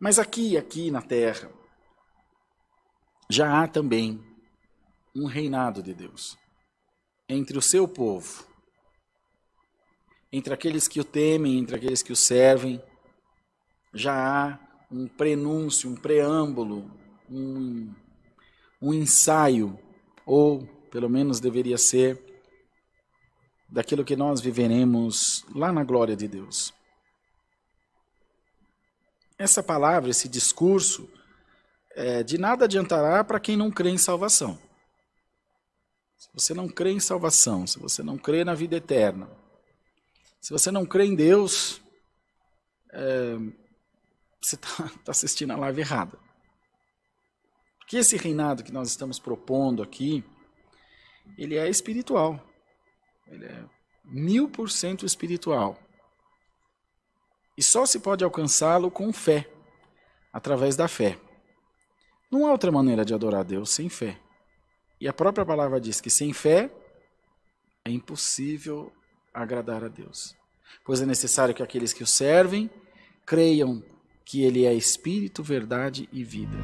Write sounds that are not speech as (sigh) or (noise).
Mas aqui, aqui na terra, já há também um reinado de Deus entre o seu povo, entre aqueles que o temem, entre aqueles que o servem. Já há um prenúncio, um preâmbulo, um, um ensaio, ou pelo menos deveria ser, daquilo que nós viveremos lá na glória de Deus. Essa palavra, esse discurso, é, de nada adiantará para quem não crê em salvação. Se você não crê em salvação, se você não crê na vida eterna, se você não crê em Deus, é, você está (laughs) tá assistindo a live errada. Porque esse reinado que nós estamos propondo aqui, ele é espiritual. Ele é mil por cento espiritual. E só se pode alcançá-lo com fé, através da fé. Não há outra maneira de adorar a Deus sem fé. E a própria palavra diz que sem fé é impossível agradar a Deus. Pois é necessário que aqueles que o servem creiam que Ele é Espírito, verdade e vida.